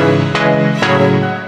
Música